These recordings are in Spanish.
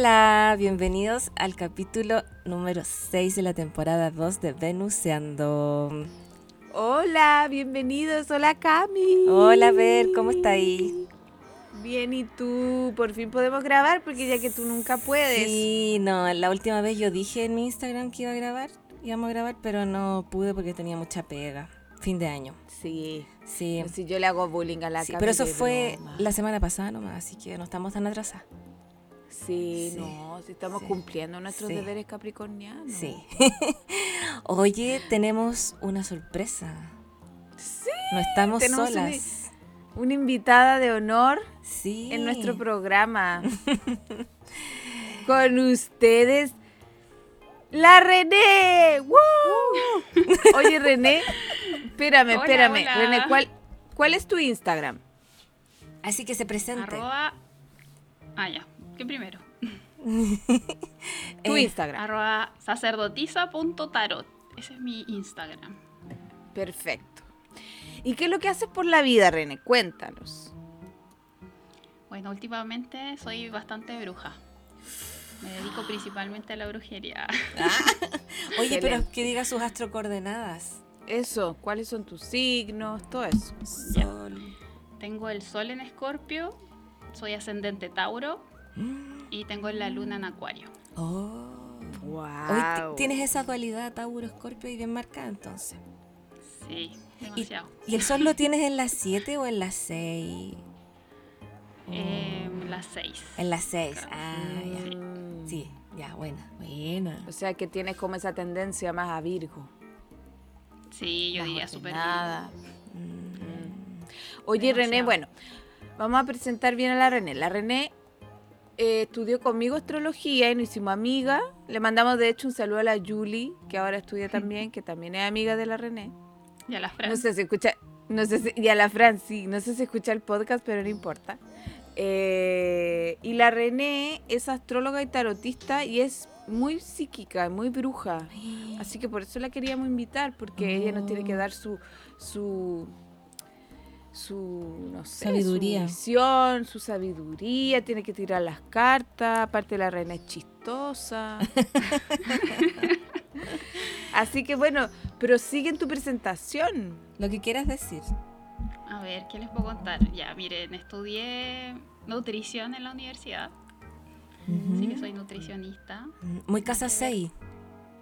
Hola, bienvenidos al capítulo número 6 de la temporada 2 de Venuseando. Hola, bienvenidos, hola Cami. Hola, Ver, ¿cómo está ahí? Bien, ¿y tú? Por fin podemos grabar porque ya que tú nunca puedes. Sí, no, la última vez yo dije en mi Instagram que iba a grabar, íbamos a grabar, pero no pude porque tenía mucha pega. Fin de año. Sí. Sí. Si yo le hago bullying a la Sí, Cami. pero eso fue broma. la semana pasada nomás, así que no estamos tan atrasadas. Sí, Sí, no, si estamos sí, cumpliendo nuestros sí. deberes capricornianos. Sí. Oye, tenemos una sorpresa. Sí. No estamos tenemos una- solas. Una invitada de honor Sí. en nuestro programa. Con ustedes, la René. ¡Woo! Oye, René, espérame, Hola, espérame. hola. René, ¿cuál, ¿cuál es tu Instagram? Así que se presente. Arroba. Ah, ya. ¿Qué primero? Tu Eh, Instagram. Arroba sacerdotisa.tarot. Ese es mi Instagram. Perfecto. ¿Y qué es lo que haces por la vida, René? Cuéntanos. Bueno, últimamente soy bastante bruja. Me dedico principalmente a la brujería. Oye, pero que diga sus astrocoordenadas. Eso, ¿cuáles son tus signos? Todo eso. Sol. Tengo el sol en Escorpio, soy ascendente Tauro y tengo la luna en Acuario. Oh. Wow. Hoy tienes esa dualidad Tauro, Escorpio y bien marcada entonces. Sí, demasiado. ¿Y el sol lo tienes en las 7 o en las 6? Em, las 6. En las 6. Ah, ya. Mm. Sí, ya, buena, buena. O sea que tienes como esa tendencia más a Virgo. Sí, yo más diría súper ordenada. Mm. Oye, René, bueno, vamos a presentar bien a la René. La René eh, estudió conmigo astrología y nos hicimos amiga. Le mandamos de hecho un saludo a la Julie, que ahora estudia también, que también es amiga de la René. Y a las No sé si escucha, no sé si, y a la Fran, sí, no sé si escucha el podcast, pero no importa. Eh, y la René es astróloga y tarotista y es muy psíquica, muy bruja. Así que por eso la queríamos invitar, porque ella nos tiene que dar su, su, su, no sé, Sabiduría. su visión, su sabiduría, tiene que tirar las cartas, aparte la reina es chistosa. Así que bueno, prosigue en tu presentación. Lo que quieras decir. A ver, ¿qué les puedo contar? Ya, miren, estudié nutrición en la universidad. Así que soy nutricionista. Mm, Muy casa 6.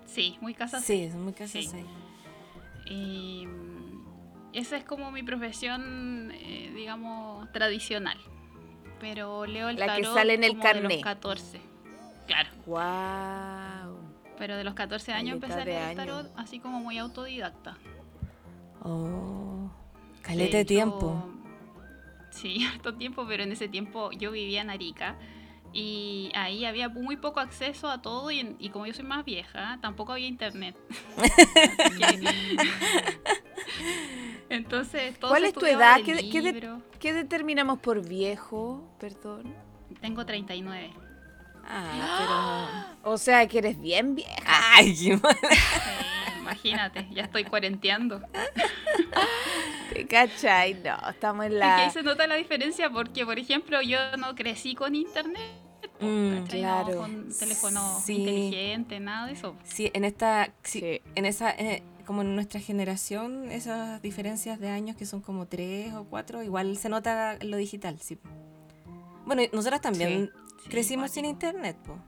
Sí, muy casa Sí, muy casa Sí. 6. Y esa es como mi profesión, eh, digamos, tradicional. Pero leo el La que tarot sale en el como de los 14. Claro, Wow. pero de los 14 años empecé a leer el tarot así como muy autodidacta. Oh. Caleta de tiempo. Sí, harto tiempo, pero en ese tiempo yo vivía en Arica y ahí había muy poco acceso a todo y, en- y como yo soy más vieja, tampoco había internet. Que- Entonces, todo ¿Cuál es tu edad? de ¿Qué- qué de- libro. ¿Qué determinamos por viejo? Perdón. Tengo 39. Ah, O sea, que eres bien vieja. pero. Ay, qué mal. Sí, imagínate, ya estoy cuarenteando. ¿Te cachai? No, estamos en Y que ahí la... se nota la diferencia porque, por ejemplo, yo no crecí con internet. Mm, claro. No con teléfono Sí. inteligente, nada de eso. Sí, en esta. sí, Sí. En esa. eh, como en nuestra generación, esas diferencias de años que son como tres o cuatro, igual se nota en lo digital, sí. Bueno, y nosotras también Sí, crecimos sin internet, po.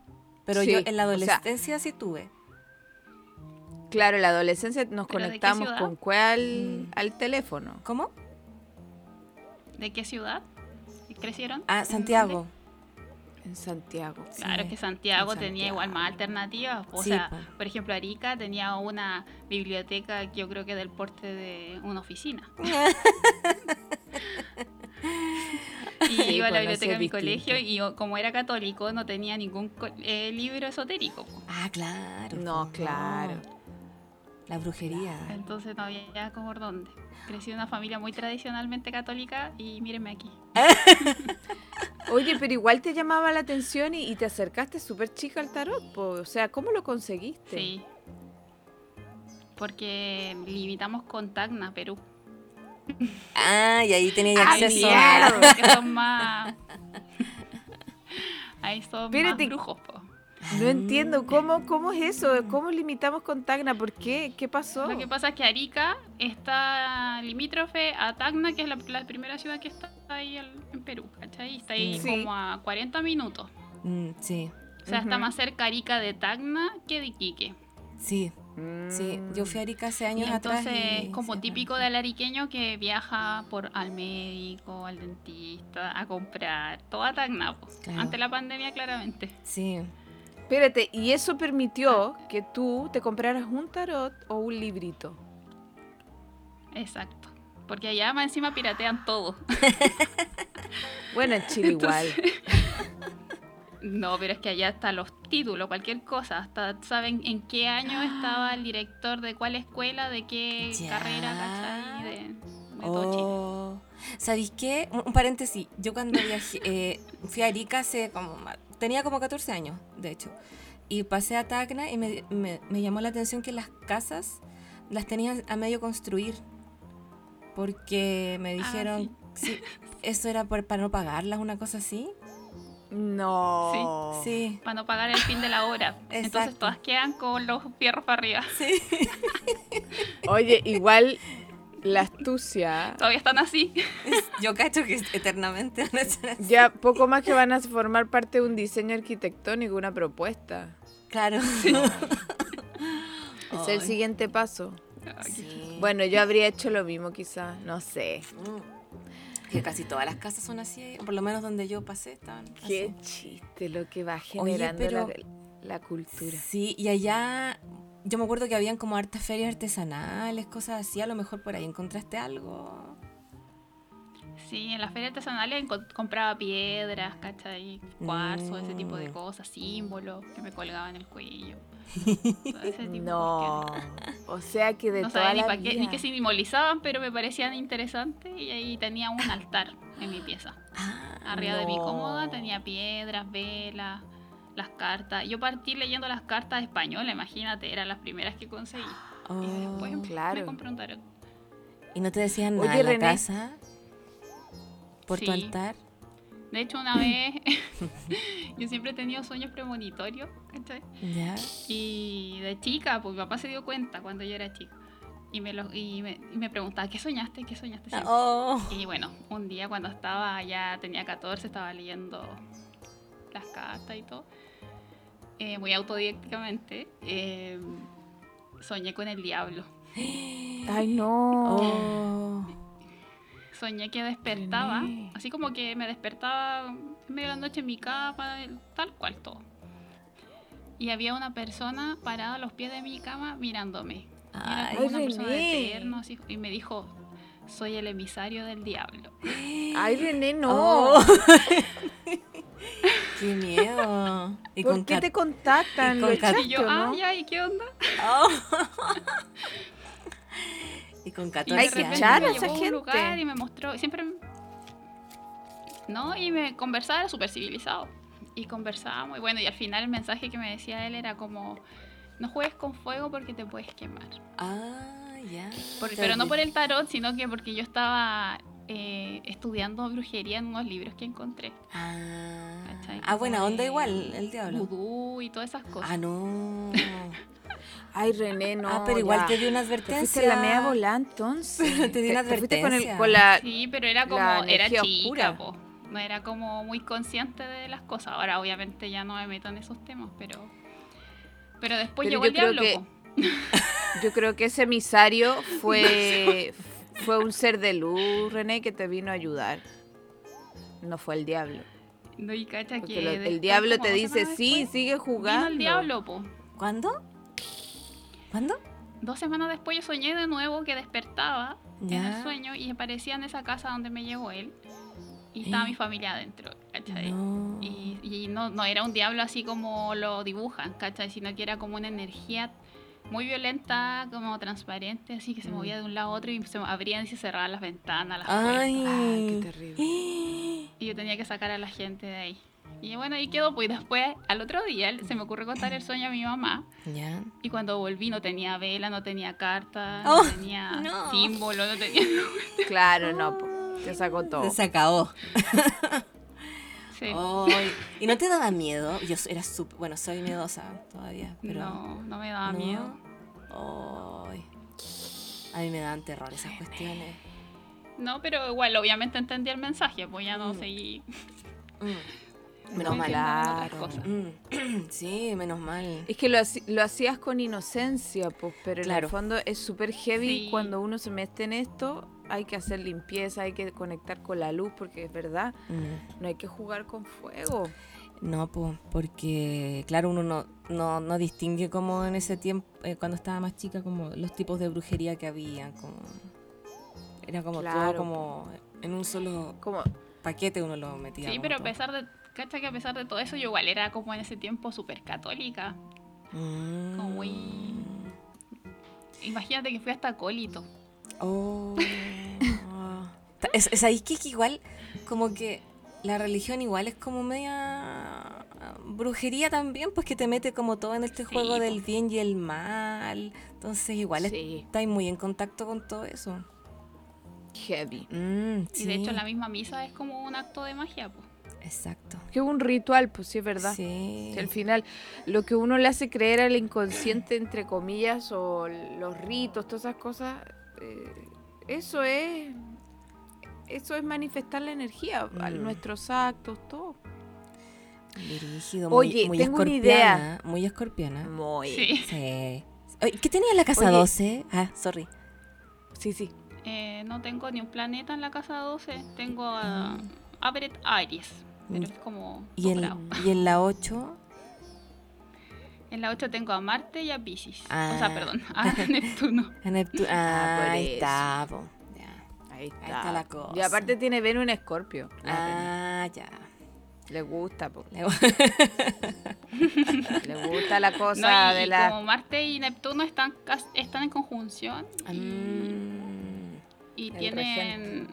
Pero Sí, yo en la o sea- adolescencia sí tuve. Claro, en la adolescencia nos ¿Pero de qué conectamos con cuál Mm. al teléfono. ¿Cómo? ¿De qué ciudad crecieron? Ah, ¿En Santiago. En Santiago. Claro, Sí, que Santiago en tenía igual más alternativas. O Sí, sea, po. por ejemplo, Arica tenía una biblioteca que yo creo que del porte de una oficina. y iba a la pues, biblioteca de mi distinto. colegio y yo, como era católico no tenía ningún eh, libro esotérico. po. Ah, claro. No, claro. La brujería. Entonces no había como por dónde. Crecí en una familia muy tradicionalmente católica y mírenme aquí. Oye, pero igual te llamaba la atención y, y te acercaste súper chica al tarot, po. o sea, ¿cómo lo conseguiste? Sí. Porque limitamos con Tacna, Perú. Ah, y ahí tenía ¡Ay, acceso. mierda! Que son más. Ahí son Espérate. más brujos, po. No entiendo, ¿cómo, ¿cómo es eso? ¿Cómo limitamos con Tacna? ¿Por qué? ¿Qué pasó? Lo que pasa es que Arica está limítrofe a Tacna, que es la, la primera ciudad que está ahí en Perú, ¿cachai? Está ahí Sí. como a 40 minutos. Mm, sí, O sea, está más cerca Arica de Tacna que de Iquique. sí, sí. Yo fui a Arica hace años y atrás. entonces y- es como sí, típico del ariqueño que viaja por al médico, al dentista, a comprar, todo a Tacna. Claro. ante la pandemia claramente. Sí. Espérate, ¿y eso permitió que tú te compraras un tarot o un librito? Exacto. Porque allá más encima piratean todo. Bueno, en Chile igual. No, pero es que allá están los títulos, cualquier cosa. Hasta saben en qué año estaba el director de cuál escuela, de qué Ya. carrera, ¿cachai? De, de todo Chile. Oh. ¿Sabéis qué? Un, un paréntesis. Yo cuando viajé, eh, fui a Arica hace como... Tenía como 14 años, de hecho. Y pasé a Tacna y me, me- me llamó la atención que las casas las tenían a medio construir. Porque me dijeron... sí, eso era por- para no pagarlas, una cosa así. No. Sí. Para no pagar el fin de la hora. Entonces todas quedan con los fierros para arriba. Sí. Oye, igual la astucia. Todavía están así. Yo cacho que eternamente van a ser así. Ya poco más que van a formar parte de un diseño arquitectónico, una propuesta. Claro. Es el siguiente paso. Sí. Bueno, yo habría hecho lo mismo quizás, no sé. Mm. Que casi todas las casas son así, por lo menos donde yo pasé estaban Qué así. chiste lo que va generando pero- la, la cultura. Sí, y allá yo me acuerdo que habían como hartas ferias artesanales, cosas así, a lo mejor por ahí encontraste algo. Sí, en las ferias artesanales compraba piedras, ¿cachai? Cuarzo, ese tipo de Mm. cosas, símbolos que me colgaban en el cuello. Todo ese tipo No, o sea que de No toda sabía ni, pa' qué- ni vida. que simbolizaban, pero me parecían interesantes y ahí tenía un altar en mi pieza. Ah, Arriba de mi cómoda tenía piedras, velas, las cartas. Yo partí leyendo las cartas españolas, imagínate, eran las primeras que conseguí. oh. Y después claro. me compré un tarot. ¿Y no te decían Oye, nada en la René. casa? ¿Por tu altar? De hecho, una vez yo siempre he tenido sueños premonitorios, ¿cachai? Ya. Y de chica, pues mi papá se dio cuenta cuando yo era chica. Y me, lo, y me, y me preguntaba, ¿qué soñaste? ¿Qué soñaste? siempre?". Oh. Y bueno, un día cuando estaba, ya tenía 14, estaba leyendo las cartas y todo, eh, muy autodidacticamente, eh, soñé con el diablo. Ay, no. Oh. Soñé que despertaba, René. así como que me despertaba en medio de la noche en mi cama, tal cual todo. Y había una persona parada a los pies de mi cama mirándome. Y era Ay, como una persona de terno, así, y me dijo, soy el emisario del diablo. Ay, René, no. Oh. Qué miedo. Y ¿Por con qué te contactan? y ¿Lo con cat- echaste Y yo, ah, no? ya, ¿y qué onda? Oh. y con Y 14 Hay de que repente echar me a esa llevó a un gente. lugar y me mostró, y siempre... No, y me conversaba, era súper civilizado. Y conversábamos, y bueno, y al final el mensaje que me decía él era como, no juegues con fuego porque te puedes quemar. Ah, ya. Por- pero no por el tarot, sino que porque yo estaba eh, estudiando brujería en unos libros que encontré. Ah, ¿cachai? ah buena onda igual, el diablo. Vudú y todas esas cosas. Ah, no. Ay, René, no. ah, pero igual ya. te dio una Te advertencia. fuiste la media volada entonces. Te di una con, el, advertencia. con la... Sí, pero era como, era chica, po. No era como muy consciente de las cosas. Ahora, obviamente, ya no me meto en esos temas, pero. Pero después Pero llegó yo el diablo, que-. Yo creo que ese emisario fue, fue un ser de luz, René, que te vino a ayudar. No fue el diablo. No, y cacha Porque que lo- el diablo como te dos dice, semanas sí, después, sigue Vino jugando. el diablo, po. ¿Cuándo? ¿Cuándo? Dos semanas después yo soñé de nuevo que despertaba en Ya. el sueño y aparecía en esa casa donde me llevó él. y estaba mi familia adentro, ¿cachai? No. Y, y no, no era un diablo así como lo dibujan, ¿cachai? Sino que era como una energía muy violenta, como transparente, así que se Mm. movía de un lado a otro y se abrían y se cerraban las ventanas, las Ay, puertas. Ay, qué terrible. Y yo tenía que sacar a la gente de ahí. Y bueno, ahí quedó, pues y después, al otro día, se me ocurrió contar el sueño a mi mamá. Ya. Y cuando volví no tenía vela, no tenía carta, Oh, no tenía no. símbolo, no tenía... Claro, no, te sacó todo. Se acabó. Sí. ¿Y no te daba miedo? Yo era súper. Bueno, soy miedosa todavía, pero. no, no me daba ¿No? miedo. Ay. A mí me dan terror esas cuestiones. No, pero igual, obviamente entendí el mensaje, pues ya no Mm. seguí. Mm. Menos mal. Mm. Sí, menos mal. Es que lo, lo hacías con inocencia, pues, pero en el fondo es súper heavy Sí. cuando uno se mete en esto. Hay que hacer limpieza, hay que conectar con la luz, porque es verdad, Mm. no hay que jugar con fuego. No, pues, porque claro, uno no, no, no distingue como en ese tiempo, eh, cuando estaba más chica, como los tipos de brujería que había. Como, era como todo como en un solo Como, paquete uno lo metía. Sí, pero a pesar de, cacha que a pesar de todo eso, yo igual era como en ese tiempo súper católica. Mm. como muy- Imagínate que fui hasta acólito. Oh. Es, es ahí que, que igual, como que la religión igual es como media brujería también, pues que te mete como todo en este Sí, juego del bien y el mal. Entonces igual sí, estáis muy en contacto con todo eso. heavy. Mm, Y de hecho la misma misa es como un acto de magia, pues. Exacto. Que es un ritual, pues sí, es verdad. Sí. Si al final lo que uno le hace creer al inconsciente, entre comillas, o los ritos, todas esas cosas, eh, eso es eso es manifestar la energía, a Mm. nuestros actos, todo. Oye, muy, muy tengo una escorpiana, Muy escorpiana. Muy. Sí. Sí. Oye, ¿Qué tenía en la casa Oye. 12? Ah, sorry. Sí, sí. Eh, no tengo ni un planeta en la casa 12. Tengo a Averett Aries. Pero Mm. es como ¿Y en, y en la 8? En la 8 tengo a Marte y a Pisces. O Ah. sea, perdón, a Neptuno. En Neptu- Ah, Ah, por ahí está. po. Ya. Ahí está. está la cosa. Y aparte tiene Venus en Escorpio. Ah, ya. Le gusta, po. Le- Le gusta la No, cosa y, de la. como Marte y Neptuno están, están en conjunción y, Mm, y El tienen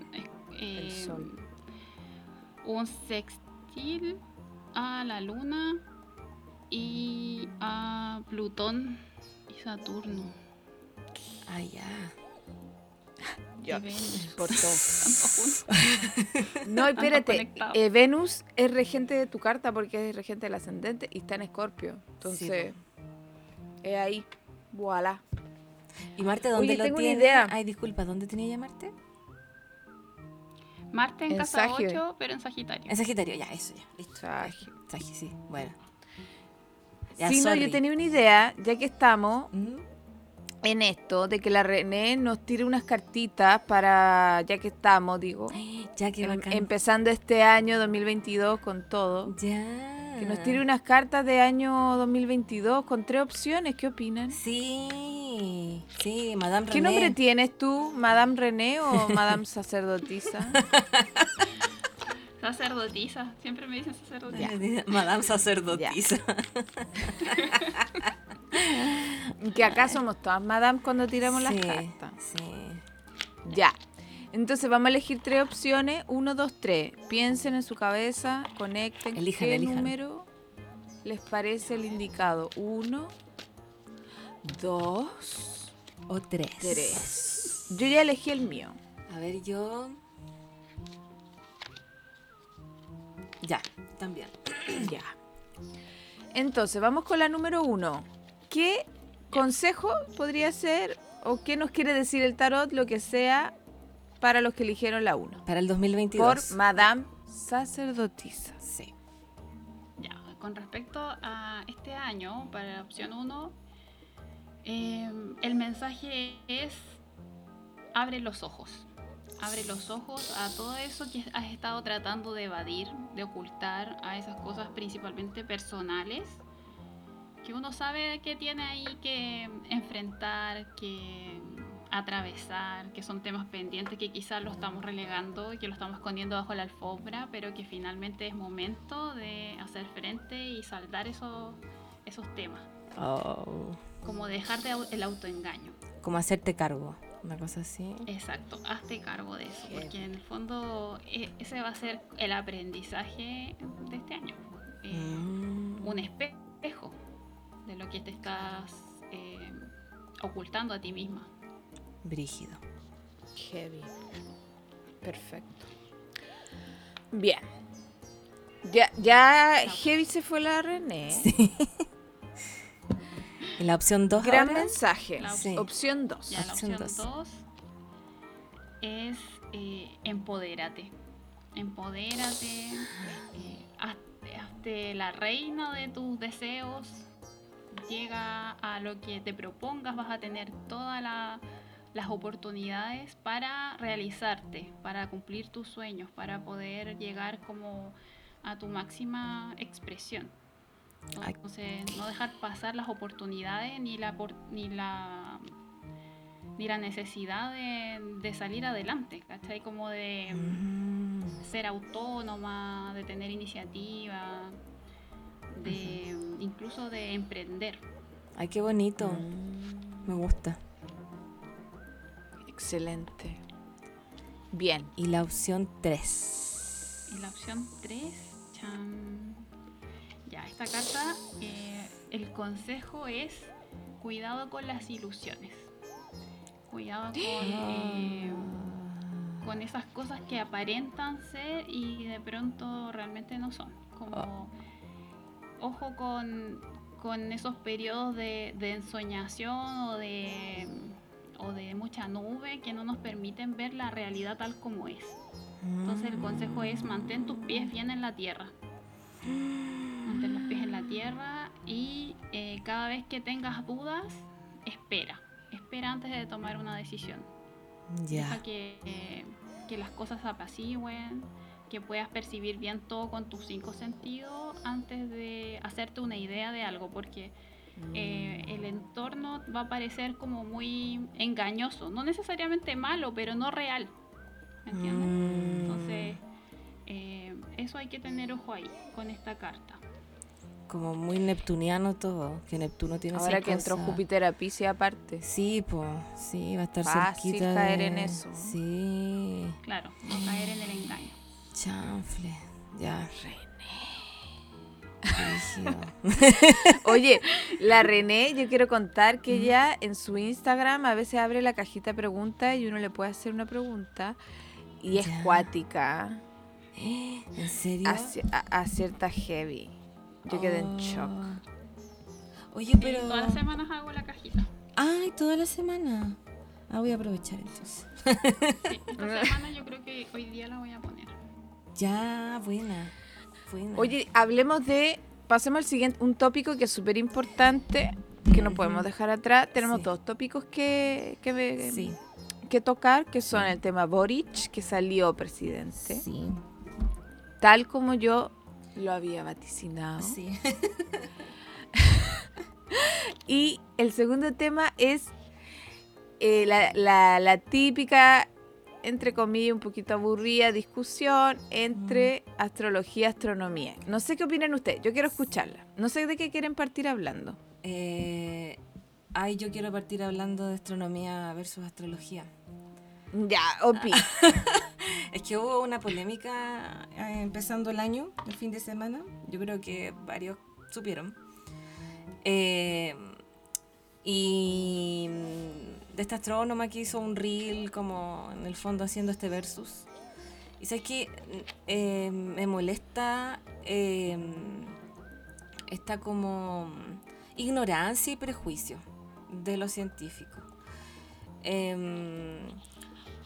el eh, sol. un sextil a la Luna y a Plutón y Saturno. ah, ya. Ya, y Venus. por todo. No, espérate. eh, Venus es regente de tu carta porque es regente del ascendente y está en Escorpio. Entonces, es ahí. Voilà. ¿Y Marte dónde Oye, lo tengo una tiene? idea. Ay, disculpa, ¿dónde tenía ya Marte? Marte en, En casa Sagio. 8, pero en Sagitario. En Sagitario, ya, eso ya. Listo. Sagio. Sí. Bueno. Ya, Sí, no, sorry. yo tenía una idea, ya que estamos Mm, en esto, de que la René nos tire unas cartitas para, ya que estamos, digo, Ya, qué em- empezando este año 2022 con todo. ya. Que nos tire unas cartas de año 2022 con tres opciones. ¿Qué opinan? Sí, sí, Madame ¿Qué René. nombre tienes tú? ¿Madame René o Madame Sacerdotisa? Sacerdotisa. Siempre me dicen sacerdotisa. Madame sacerdotisa. que acá somos todas Madame cuando tiramos sí, las cartas. Sí. Ya. Entonces vamos a elegir tres opciones. Uno, dos, tres. Piensen en su cabeza, conecten. Elijan, ¿Qué elijan. número les parece el indicado? Uno, dos, O tres. tres. Yo ya elegí el mío. A ver, yo. Ya, también. Ya. Entonces, vamos con la número uno. ¿Qué consejo podría ser o qué nos quiere decir el tarot, lo que sea, para los que eligieron la uno? Para el 2022. Por Madame Sacerdotisa. Sí. Ya, con respecto a este año, para la opción 1, el mensaje es abre los ojos. Abre los ojos a todo eso que has estado tratando de evadir, de ocultar, a esas cosas principalmente personales, que uno sabe que tiene ahí que enfrentar, que atravesar, que son temas pendientes que quizás lo estamos relegando y que lo estamos escondiendo bajo la alfombra, pero que finalmente es momento de hacer frente y saldar esos, esos temas. Oh. Como dejar de el autoengaño. Como hacerte cargo, una cosa así. Exacto, hazte cargo de eso, porque en el fondo e- ese va a ser el aprendizaje de este año. Eh, Mm. Un espejo de lo que te estás eh, ocultando a ti misma. Brígido. Heavy. Perfecto. Bien. Ya, ya Heavy se fue la René. ¿Y la opción 2 Gran mensaje. La Sí. Opción 2. Ya la Opción opción dos. 2 es eh, empodérate. Empodérate. eh, hazte, hazte la reina de tus deseos. Llega a lo que te propongas. Vas a tener todas la- las oportunidades para realizarte, para cumplir tus sueños, para poder llegar como a tu máxima expresión. Ay. Entonces, no dejar pasar las oportunidades ni la, ni la ni la necesidad de, de salir adelante, ¿cachai? Como de Mm. ser autónoma, de tener iniciativa, de incluso de emprender. Ay, qué bonito. Mm, Me gusta. Excelente. Bien. Y la opción 3. Y la opción 3, esta carta, eh, el consejo es cuidado con las ilusiones. Cuidado con, eh, con esas cosas que aparentan ser y de pronto realmente no son. Como, ojo con, con esos periodos de, de ensoñación o de, o de mucha nube que no nos permiten ver la realidad tal como es. Entonces el consejo es mantén tus pies bien en la tierra. Mantén los pies en la tierra y eh, cada vez que tengas dudas, espera. Espera antes de tomar una decisión. Deja que, eh, que las cosas se apacigüen, que puedas percibir bien todo con tus cinco sentidos antes de hacerte una idea de algo, porque eh, el entorno va a parecer como muy engañoso, no necesariamente malo, pero no real. ¿Me entiendes? Mm. Entonces, eh, eso hay que tener ojo ahí con esta carta. Como muy neptuniano todo. Que Neptuno tiene Ahora que entró. Júpiter a Pisces aparte. Sí, pues. Sí, va a estar Fácil cerquita. caer de- en eso. Sí. Claro, no caer en el engaño. Chanfle. Ya. Brígido. Oye, la René, yo quiero contar que ella en su Instagram a veces abre la cajita de preguntas y uno le puede hacer una pregunta y es Ya. cuática, ¿En serio? a- acierta heavy. Yo quedé en Oh. shock. Oye, Y pero. todas las semanas hago la cajita. Ay, toda la semana. Ah, voy a aprovechar entonces. Sí, esta semana yo creo que hoy día la voy a poner. Ya, buena. Buena. Oye, hablemos de, pasemos al siguiente, un tópico que es súper importante, que no podemos dejar atrás. Tenemos Sí. dos tópicos que, que, Sí, que tocar, que son el tema Boric, que salió presidente, sí, tal como yo lo había vaticinado. sí. Y el segundo tema es eh, la, la- la típica, entre comillas, un poquito aburrida discusión entre astrología y astronomía. No sé qué opinan ustedes, yo quiero escucharla. No sé de qué quieren partir hablando. Eh, ay, yo quiero partir hablando de astronomía versus astrología. Ya, Opi. Es que hubo una polémica eh, empezando el año, el fin de semana. Yo creo que varios supieron. Eh, y mm, de esta astrónoma que hizo un reel como en el fondo haciendo este versus. Y sabes que eh, me molesta eh, esta como ignorancia y prejuicio de los científicos.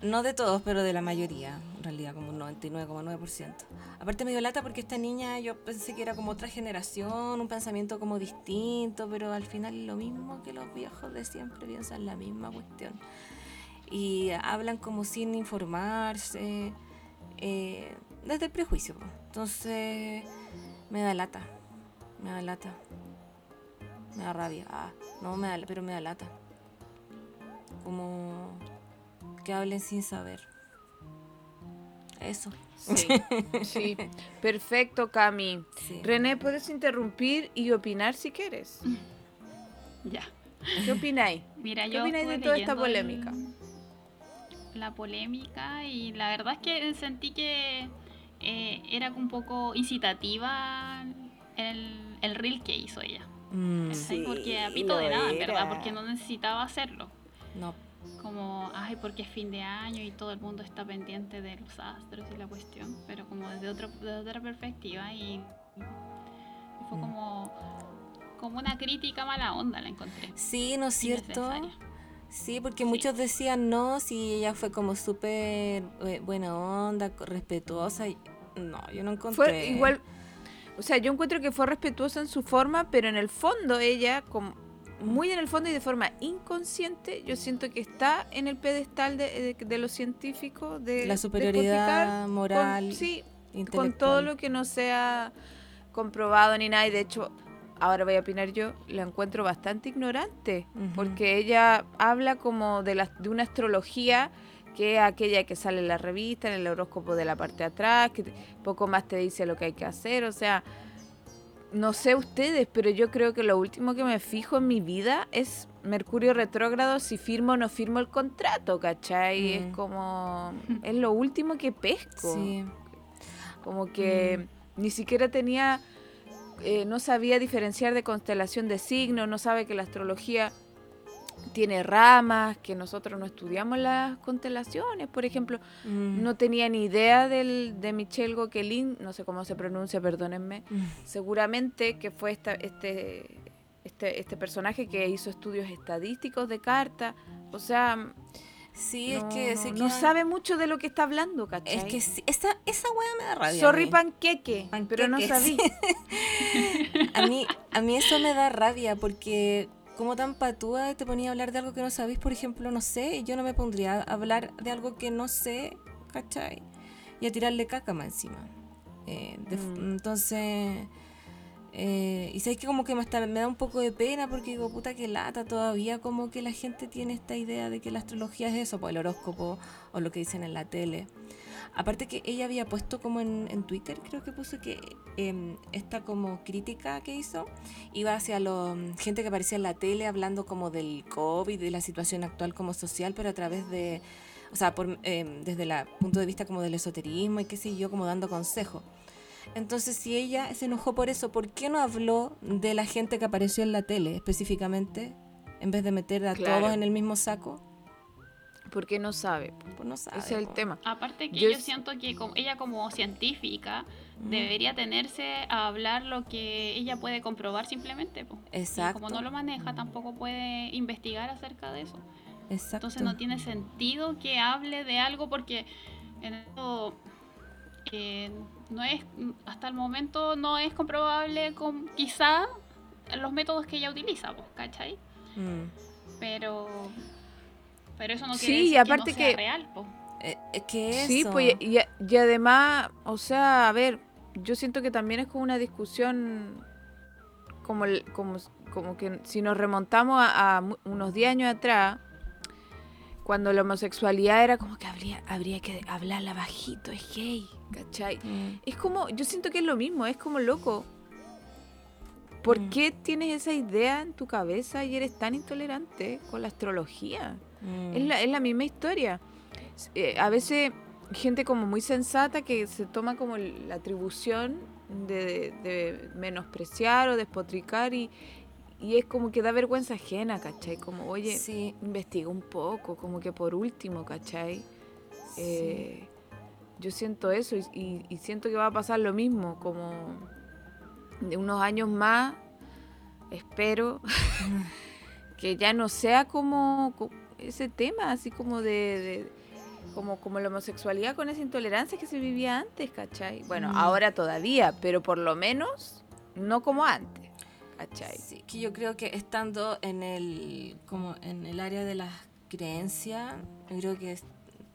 No de todos, pero de la mayoría, en realidad, como un 99,9%. Aparte me dio lata porque esta niña yo pensé que era como otra generación, un pensamiento como distinto, pero al final lo mismo que los viejos de siempre piensan la misma cuestión. Y hablan como sin informarse, eh, desde el prejuicio. Entonces me da lata, me da lata, me da rabia. Ah, no, me da, pero me da lata. como que hablen sin saber. Eso. Sí, sí. Perfecto, Cami. Sí. René, puedes interrumpir y opinar si quieres. Ya. ¿Qué opináis? Mira, ¿Qué yo opináis de toda esta polémica? el- la polémica y la verdad es que sentí que eh, era un poco incitativa el, el reel que hizo ella. Mm. Sí, porque a pito de nada, en verdad, porque no necesitaba hacerlo. no. Como, ay, porque es fin de año y todo el mundo está pendiente de los astros y la cuestión, pero como desde, otro, desde otra perspectiva y, y fue Mm. como, como una crítica mala onda, la encontré. Sí, ¿no es cierto? Sí, porque Sí. muchos decían no, si ella fue como súper eh, buena onda, respetuosa. y- No, yo no encontré. Fue igual, o sea, yo encuentro que fue respetuosa en su forma, pero en el fondo ella, como muy en el fondo y de forma inconsciente, yo siento que está en el pedestal de, de- de los científicos, de La superioridad moral, sí, con todo lo que no sea comprobado ni nada. Y de hecho, ahora voy a opinar yo, la encuentro bastante ignorante, porque ella habla como de, la, de una astrología que es aquella que sale en la revista, en el horóscopo de la parte de atrás, que poco más te dice lo que hay que hacer. O sea, no sé ustedes, pero yo creo que lo último que me fijo en mi vida es Mercurio retrógrado, si firmo o no firmo el contrato, ¿cachai? Mm. Es como, es lo último que pesco. Sí, Como que ni siquiera tenía, eh, no sabía diferenciar de constelación de signos, no sabe que la astrología tiene ramas, que nosotros no estudiamos las constelaciones, por ejemplo. Mm, No tenía ni idea del, de Michel Gauquelin, no sé cómo se pronuncia, perdónenme. mm. Seguramente que fue esta, este, este, este personaje que hizo estudios estadísticos de cartas. O sea, Sí, no, es que se no sabe mucho de lo que está hablando, ¿cachai? Es que sí, esa, esa wea me da rabia. Sorry panqueque, pero no sí. A mí, a mí eso me da rabia porque como tan patúa te ponía a hablar de algo que no sabéis, por ejemplo, no sé, yo no me pondría a hablar de algo que no sé, ¿cachai? Y a tirarle caca más encima. Eh, de- Mm. Entonces, eh, y sabéis que como que me, me da un poco de pena porque digo, puta que lata todavía, como que la gente tiene esta idea de que la astrología es eso, pues el horóscopo o lo que dicen en la tele. Aparte que ella había puesto como en, en Twitter, creo que puso que em, esta como crítica que hizo iba hacia la gente que aparecía en la tele hablando como del COVID, de la situación actual como social, pero a través de, o sea, por, em, desde el punto de vista como del esoterismo y qué sé yo, como dando consejos. Entonces, si ella se enojó por eso, ¿por qué no habló de la gente que apareció en la tele específicamente? En vez de meter a Claro. todos en el mismo saco, Porque no sabe. pues no sabe. Ese es el po. tema. Aparte que Yo siento que como- ella como científica Mm. debería tenerse a hablar lo que ella puede comprobar simplemente. po. Y Exacto. como no lo maneja, tampoco puede investigar acerca de eso. Exacto. Entonces no tiene sentido que hable de algo porque en eso eh, no es hasta el momento no es comprobable con quizá los métodos que ella utiliza, pues, ¿cachai? Mm. Pero pero eso no Sí, quiere y decir aparte que no sea que- real, pues. Eh, es que Sí, eso. pues y, y además, o sea, a ver, yo siento que también es como una discusión como, el- como, como que si nos remontamos a, unos 10 años atrás, cuando la homosexualidad era como que habría, habría que hablarla bajito, es gay, ¿cachai? Mm. Es como, yo siento que es lo mismo, es como loco. ¿Por Mm. qué tienes esa idea en tu cabeza y eres tan intolerante con la astrología? Mm. Es la, es la misma historia. Eh, a veces gente como muy sensata que se toma como la atribución de, de menospreciar o despotricar y, y es como que da vergüenza ajena, ¿cachai? Como, oye, Sí, investiga un poco, como que por último, ¿cachai? sí. Eh, yo siento eso y, y- y siento que va a pasar lo mismo, como de unos años más, espero que ya no sea como co- ese tema, así como de, de- como, como la homosexualidad con esa intolerancia que se vivía antes, ¿cachai? Bueno, Mm. ahora todavía, pero por lo menos no como antes, ¿cachai? Sí, que yo creo que estando en el como en el área de las creencias, yo creo que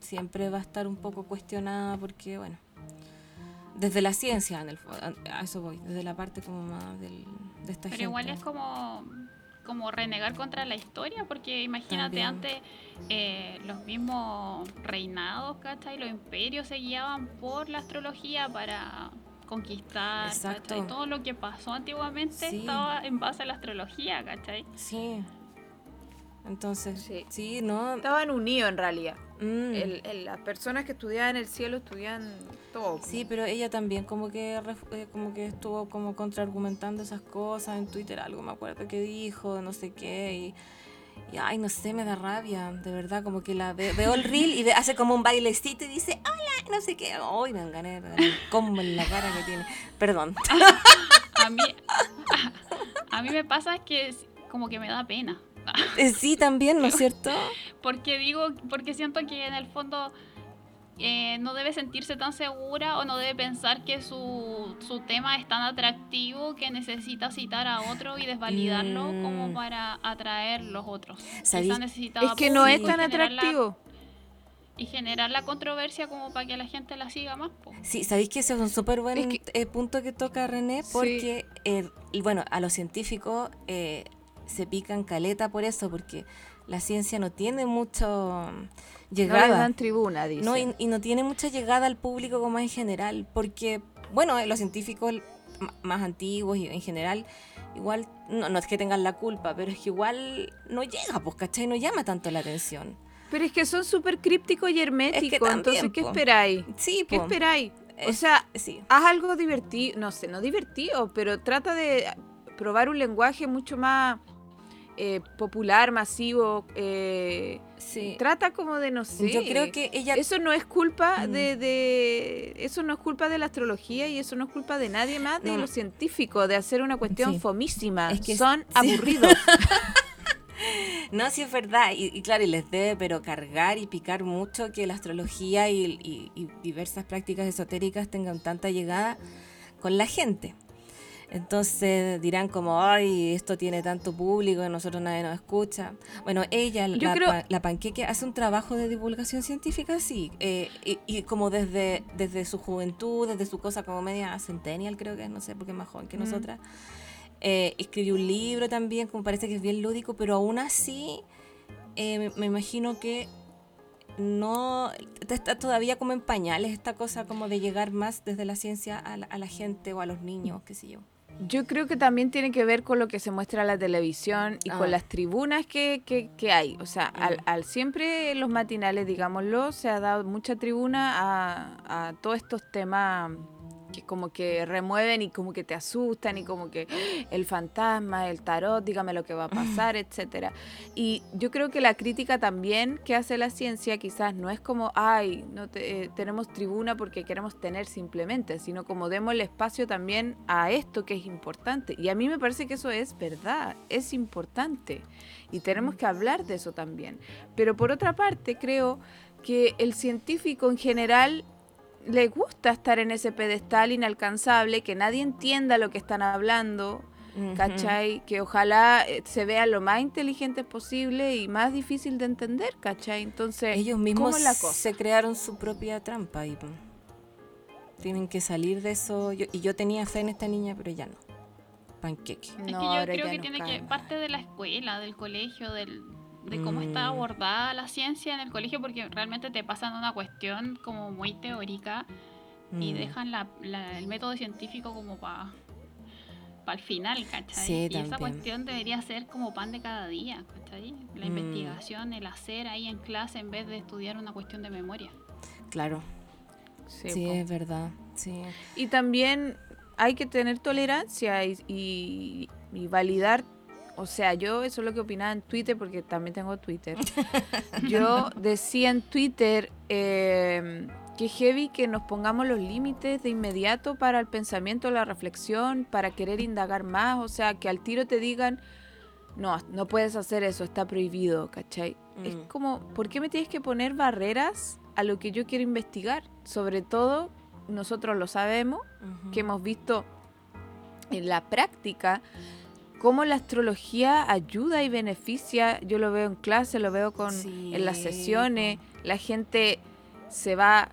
siempre va a estar un poco cuestionada porque bueno, desde la ciencia en el a a eso voy, desde la parte como más del, de esta Pero gente. igual es como como renegar contra la historia, porque imagínate También. antes eh, los mismos reinados, ¿cachai? Los imperios se guiaban por la astrología para conquistar, Exacto. ¿cachai? Todo lo que pasó antiguamente Sí. estaba en base a la astrología, ¿cachai? Sí. Entonces, Sí. sí, ¿no? Estaban unidos en realidad. Mm. El- el- las personas que estudiaban el cielo estudiaban todo. Sí, pero ella también como que eh, como que estuvo como contraargumentando esas cosas en Twitter, algo me acuerdo que dijo, no sé qué, y, y, ay, no sé, me da rabia, de verdad, como que la ve- veo el reel y ve- hace como un bailecito y dice, hola, no sé qué, ay, me gané, me gané, como en la cara que tiene, perdón. A mí, a mí me pasa que es como que me da pena. Eh, Sí, también, ¿no es cierto? Porque digo, porque siento que en el fondo eh, no debe sentirse tan segura o no debe pensar que su, su tema es tan atractivo que necesita citar a otro y desvalidarlo Mm. como para atraer los otros. ¿Sabéis? Quizá necesitaba Es que no es tan la- atractivo. y generar la controversia como para que la gente la siga más. po. Sí, sabéis que ese es un súper buen Es que- eh, punto que toca René, Sí. porque, eh, y bueno, a los científicos eh, se pican caleta por eso, porque la ciencia no tiene mucho mm, No llegada. les dan tribuna, dice. No, y, y no tiene mucha llegada al público como en general, porque, bueno, eh, los científicos más antiguos y en general, igual, no, no es que tengan la culpa, pero es que igual no llega, pues, ¿cachai? No llama tanto la atención. Pero es que son súper crípticos y herméticos. también, entonces, ¿qué po. esperáis? Sí, ¿Qué po, esperáis? O eh, sea, sí. haz algo divertido, no sé, no divertido, pero trata de probar un lenguaje mucho más eh, popular, masivo. eh, Sí. Trata como de, no sé. Yo creo que ella Eso no es culpa Mm. de, de- Eso no es culpa de la astrología y eso no es culpa de nadie más de No, los científicos, de hacer una cuestión Sí. fomísima. Es que Son sí. aburridos. No, sí es verdad, y, y claro, y les debe pero cargar y picar mucho que la astrología y, y- y diversas prácticas esotéricas tengan tanta llegada con la gente. Entonces dirán como, ay, esto tiene tanto público, nosotros nadie nos escucha. Bueno, ella, Yo la, creo- pa- la panqueque, hace un trabajo de divulgación científica, sí, eh, y, y como desde, desde su juventud, desde su cosa como media centennial, creo que es, no sé, porque es más joven que Mm. nosotras. Eh, escribió un libro también, como parece que es bien lúdico, pero aún así eh, me, me imagino que no está todavía como en pañales esta cosa como de llegar más desde la ciencia a la, a la gente o a los niños, qué sé yo. Yo creo que también tiene que ver con lo que se muestra en la televisión y Ah. con las tribunas que, que- que hay. O sea, al, Mm. al siempre en los matinales, digámoslo, se ha dado mucha tribuna a, a todos estos temas que como que remueven y como que te asustan y como que ¡ah! el fantasma, el tarot, dígame lo que va a pasar, etcétera. Y yo creo que la crítica también que hace la ciencia quizás no es como, ay, no te- eh, tenemos tribuna porque queremos tener simplemente, sino como demos el espacio también a esto que es importante. Y a mí me parece que eso es verdad, es importante. Y tenemos que hablar de eso también. Pero por otra parte, creo que el científico en general le gusta estar en ese pedestal inalcanzable, que nadie entienda lo que están hablando, Ujú. ¿cachai? Que ojalá eh, se vea lo más inteligente posible y más difícil de entender, ¿cachai? Entonces, Ellos ¿cómo mismos es la cosa? se crearon su propia trampa y tienen que salir de eso. Yo- y yo tenía fe en esta niña, pero ya no. Panqueque. Es No, que yo ahora creo ya que no tiene que parte de la escuela, del colegio, del, de cómo está Mm. abordada la ciencia en el colegio, porque realmente te pasan una cuestión como muy teórica y Mm. dejan la- la- el método científico como para el final, ¿cachai? Sí, y esa cuestión debería ser como pan de cada día, ¿cachai? La Mm. investigación, el hacer ahí en clase en vez de estudiar una cuestión de memoria. Claro, Sí, es verdad. Sí. Y también hay que tener tolerancia y, y- y validar. O sea, yo eso es lo que opinaba en Twitter, porque también tengo Twitter. Yo decía en Twitter eh, que heavy que nos pongamos los límites de inmediato para el pensamiento, la reflexión, para querer indagar más. O sea, que al tiro te digan, no, no puedes hacer eso, está prohibido, ¿cachai? Es Mm. como, ¿por qué me tienes que poner barreras a lo que yo quiero investigar? Sobre todo, nosotros lo sabemos, que hemos visto en la práctica cómo la astrología ayuda y beneficia. Yo lo veo en clase, lo veo con, Sí, en las sesiones. La gente se va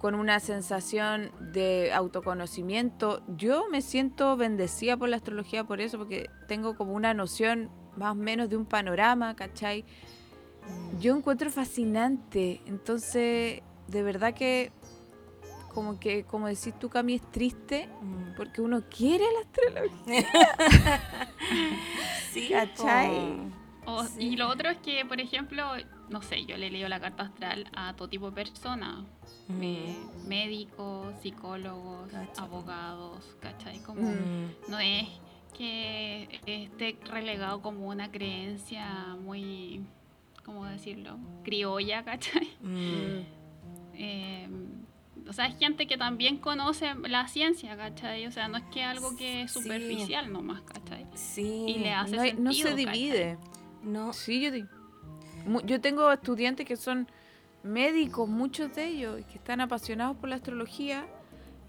con una sensación de autoconocimiento. Yo me siento bendecida por la astrología por eso, porque tengo como una noción más o menos de un panorama, ¿cachai? Yo encuentro fascinante. Entonces, de verdad que, como que, como decís tú, Cami, es triste, Mm. porque uno quiere la astrología, Sí, ¿cachai? po. O- Sí. Y lo otro es que, por ejemplo, no sé, yo le leo la carta astral a todo tipo de personas. Mm. eh, médicos, psicólogos, abogados, ¿cachai? Como Mm. no es que esté relegado como una creencia muy, ¿cómo decirlo? Criolla, ¿cachai? Mm. Eh, o sea, es gente que también conoce la ciencia, ¿cachai? O sea, no es que algo que es Sí. superficial nomás, ¿cachai? Sí. Y le hace No, no se divide. No. Sí, yo, yo tengo estudiantes que son médicos, muchos de ellos, que están apasionados por la astrología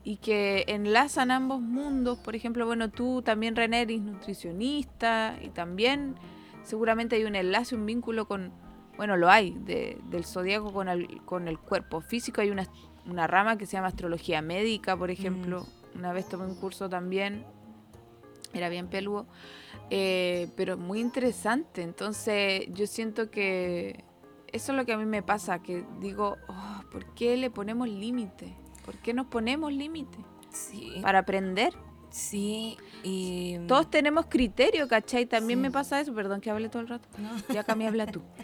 y que enlazan ambos mundos. Por ejemplo, bueno, tú también, René, eres nutricionista y también seguramente hay un enlace, un vínculo con, bueno, lo hay, de- del zodiaco con el, con el cuerpo físico. Hay una, una rama que se llama astrología médica, por ejemplo. Una vez tomé un curso también, era bien peludo. Eh, pero muy interesante. Entonces yo siento que eso es lo que a mí me pasa, que digo, oh, ¿por qué le ponemos límite? ¿Por qué nos ponemos límite? Sí. Para aprender. Sí. Y. Todos tenemos criterio, ¿cachai? También Sí. me pasa eso, perdón que hable todo el rato. No, Ya acá me habla tú.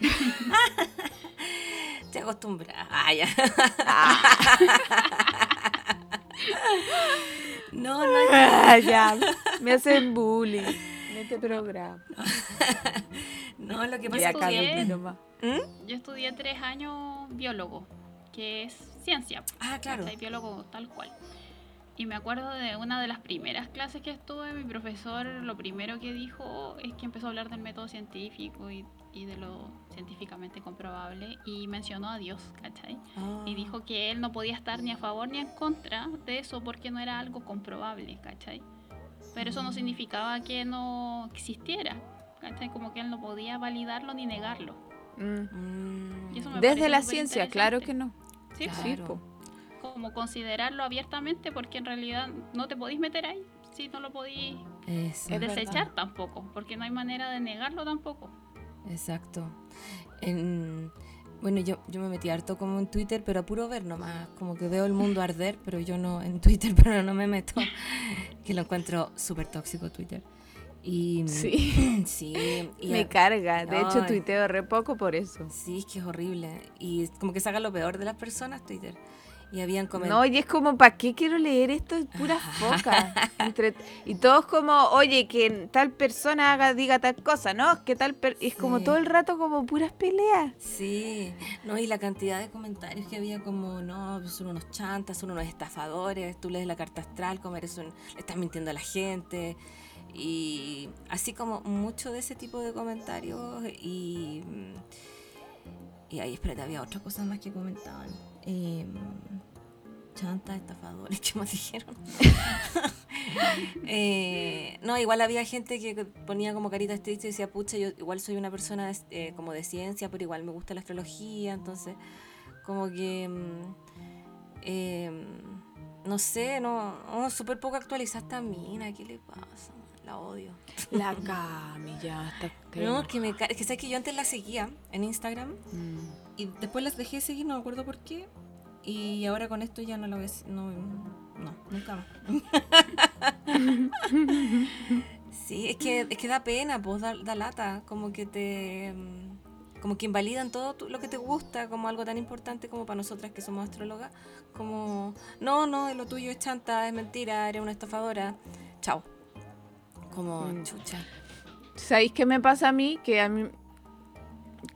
te acostumbras. Ah, ya. no, no. Ah, ya, me hacen bullying en este programa. No, lo que pasa es nomás. ¿Mm? Yo estudié tres años biólogo, que es ciencia. Ah, claro. Biólogo tal cual. Y me acuerdo de una de las primeras clases que estuve, mi profesor lo primero que dijo es que empezó a hablar del método científico y, y de lo científicamente comprobable y mencionó a Dios, ¿cachai? Ah. Y dijo que él no podía estar ni a favor ni en contra de eso porque no era algo comprobable, ¿cachai? Pero eso no significaba que no existiera, ¿cachai? Como que él no podía validarlo ni negarlo. Mm. Mm. Y eso me Desde la ciencia, claro que no. Sí, Claro. Sí, po. como considerarlo abiertamente porque en realidad no te podís meter ahí si no lo podís. Es desechar verdad. tampoco, porque no hay manera de negarlo tampoco. Exacto. En- bueno, yo, yo me metí harto como en Twitter, pero a puro ver nomás. Como que veo el mundo arder, pero yo no en Twitter, pero no me meto. Que lo encuentro súper tóxico Twitter. Y Sí. sí. y Me a- carga. De hecho, Ay. tuiteo re poco por eso. sí, es que es horrible. Y como que saca lo peor de las personas Twitter. Y habían No, comentado. y es como, ¿para qué quiero leer esto? Es pura foca. Entre- y todos como, oye, que tal persona haga, diga tal cosa, ¿no? Que tal per- Es como todo el rato como puras peleas. Sí, no, y la cantidad de comentarios que había como, no, son unos chantas, son unos estafadores, tú lees la carta astral, como eres un, le estás mintiendo a la gente, y así como mucho de ese tipo de comentarios, y, y ahí, espérate, había otra cosa más que comentaban. Eh, chantas, estafadores, ¿qué más dijeron? Eh, no, igual había gente que ponía como caritas tristes y decía, pucha, yo igual soy una persona eh, como de ciencia, pero igual me gusta la astrología, entonces como que, mm, eh, no sé, no, no súper poco actualizada esta mina, ¿qué le pasa? La odio. La Cami ya está. No, que me que sabes que yo antes la seguía en Instagram Mm. Y después las dejé de seguir, no me acuerdo por qué. Y ahora con esto ya no la ves, no, no, nunca más. sí, es que, es que da pena, pues da, da lata, como que te, mm, como que invalidan todo tu- lo que te gusta, como algo tan importante como para nosotras que somos astrólogas, como, no, no, lo tuyo es chanta, es mentira, eres una estafadora, chao. Como, Mm. chucha. ¿Sabéis qué me pasa a mí? Que a mí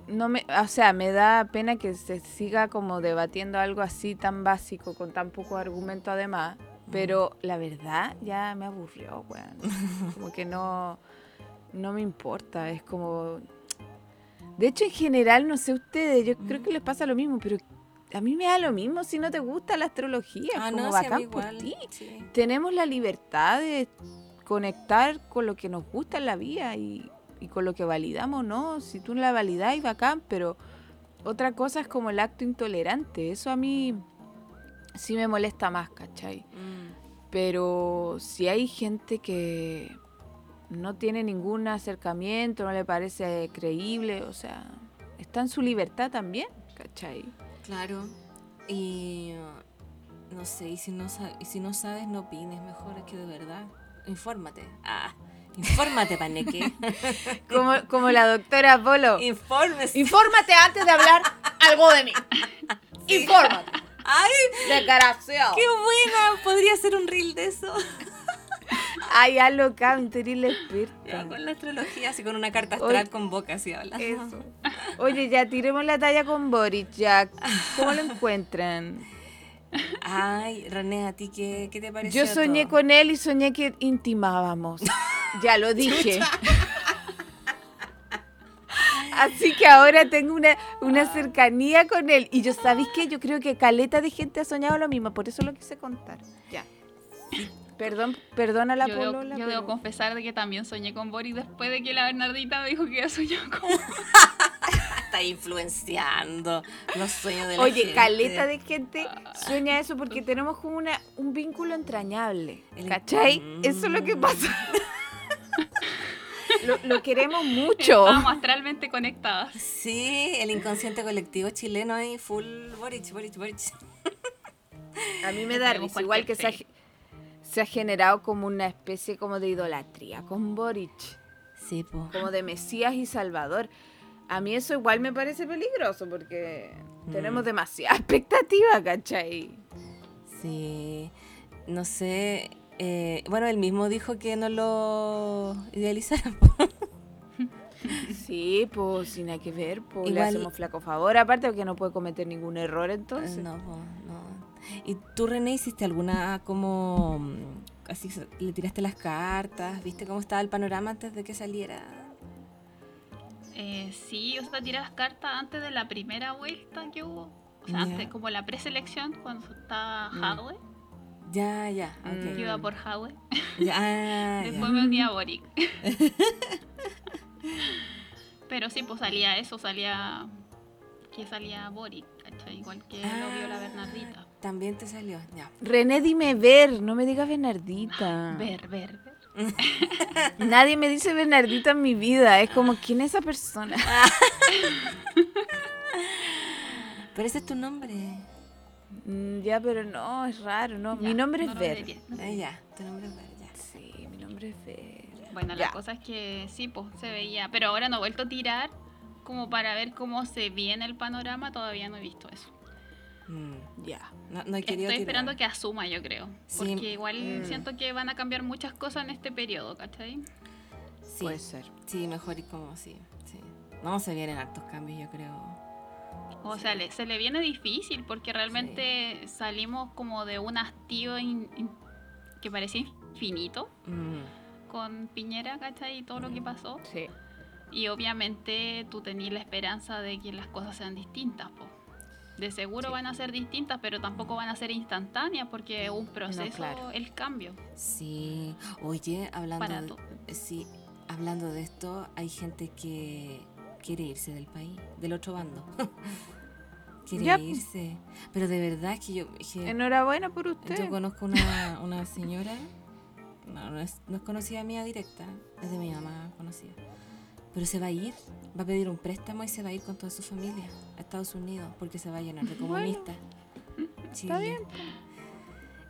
no me, o sea, me da pena que se siga como debatiendo algo así tan básico con tan poco argumento además, pero la verdad ya me aburrió, weón. Como que no no me importa, es como De hecho, en general, no sé ustedes, yo creo que les pasa lo mismo, pero a mí me da lo mismo si no te gusta la astrología, Ah, como no, bacán por ti sí. tenemos la libertad de conectar con lo que nos gusta en la vida y, y con lo que validamos, ¿no? Si tú la validas, bacán, pero otra cosa es como el acto intolerante. Eso a mí sí me molesta más, ¿cachai? Mm. Pero si hay gente que no tiene ningún acercamiento, no le parece creíble, o sea, está en su libertad también, ¿cachai? Claro. Y no sé, y si no, y si no sabes, no opines mejor, es que de verdad, infórmate. Ah, infórmate, paneque. Como, como la doctora Polo. Infórmese. Infórmate antes de hablar algo de mí. Infórmate. ¡Ay, Desgraciado. qué buena! Podría ser un reel de eso. Ay, hazlo la Ya, experta. con la astrología, así con una carta astral Oye, con boca, así habla. Eso. Oye, ya tiremos la talla con Boris, ya. ¿Cómo lo encuentran? Ay, René, ¿a ti qué, qué te pareció? Yo soñé todo? con él y soñé que intimábamos. Ya lo dije. Así que ahora tengo una, una cercanía con él. Y yo, ¿sabéis qué? Yo creo que caleta de gente ha soñado lo mismo, por eso lo quise contar. Ya. Perdón, perdona la yo debo, polola. yo debo pero- confesar de que también soñé con Boris después de que la Bernardita me dijo que había soñado con Está influenciando los sueños de la Oye, gente. caleta de gente sueña eso porque tenemos como una, un vínculo entrañable. El- ¿Cachai? Eso es lo que pasa. lo, lo queremos mucho. Estábamos astralmente conectadas. Sí, el inconsciente colectivo chileno ahí, full Boric, Boric, Boric. A mí me da risa, igual que se ha, cualquier se ha generado como una especie como de idolatría con Boric, Sí, po. como de Mesías y Salvador. A mí eso igual me parece peligroso porque Mm. tenemos demasiada expectativa, ¿cachai? Sí, no sé. Eh, bueno, él mismo dijo que no lo idealizaran. po. Sí, pues sin nada que ver, pues le Igual- hacemos flaco favor, aparte porque no puede cometer ningún error entonces. No, no. ¿Y tú, René, hiciste alguna como... mm, Así, le tiraste las cartas, viste cómo estaba el panorama antes de que saliera? Eh, sí, o sea, tiré las cartas antes de la primera vuelta que hubo. O sea, Ya. antes, como la preselección, cuando estaba Mm. Ya, ya, Mm. ok. Yo iba por. Ya, ah, ya. Después me uní a Boric. Pero sí, pues salía eso, salía que salía Boric, ¿cachai? Igual que lo vio la Ah, Bernardita. También te salió, ya. René, dime ver, no me digas Bernardita. Ver, ver, ver. Nadie me dice Bernardita en mi vida, es como, ¿quién es esa persona? Pero ese es tu nombre. Mm, ya, pero no, es raro, no. mi nombre no es Ver. diría, no. Ya, tu nombre es Ver, ya. Sí, mi nombre es Ver. Bueno, Ya. la cosa es que sí, pues se veía. Pero ahora no he vuelto a tirar como para ver cómo se viene el panorama. Todavía no he visto eso. Mm, Ya. No, no he querido Estoy tirar. esperando que asuma, yo creo. Sí. Porque igual Mm. siento que van a cambiar muchas cosas en este periodo, ¿cachai? Sí, Puede ser. sí, mejor y como sí, sí. No, se vienen hartos cambios, yo creo. O sea, le- se le viene difícil porque realmente salimos como de un hastío in- in- que parecía infinito Mm, con Piñera, ¿cachai? Y todo lo que pasó. Sí. Y obviamente tú tenías la esperanza de que las cosas sean distintas, po. De seguro Sí. van a ser distintas, pero tampoco van a ser instantáneas porque es un proceso claro. el cambio. sí. Oye, hablando Para de, sí, hablando de esto, hay gente que quiere irse del país, del otro bando. quiere pues. irse. Pero de verdad que yo dije, Enhorabuena por usted. Yo conozco una, una señora, no, no es, no es conocida mía directa, es de mi mamá conocida. Pero se va a ir, va a pedir un préstamo y se va a ir con toda su familia a Estados Unidos porque se va a llenar de Bueno, comunistas. Está bien.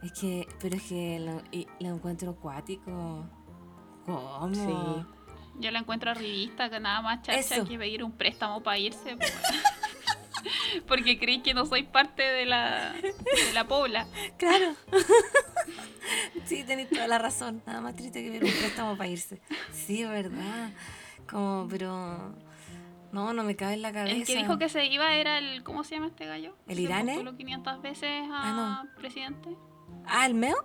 Es que, pero es que lo, y- lo encuentro acuático. ¿Cómo? Sí. Yo la encuentro arribista, que nada más chacha Eso. que pedir un préstamo para irse. po. porque creí que no soy parte de la, de la pobla. Claro. sí, tenéis toda la razón. Nada más triste que ver un préstamo para irse. Sí, es verdad. Como, pero. No, no me cabe en la cabeza. El que dijo que se iba era el. ¿Cómo se llama este gallo? ¿El Se Irane? postuló 500 veces a Ah, presidente. Ah, ¿el meo?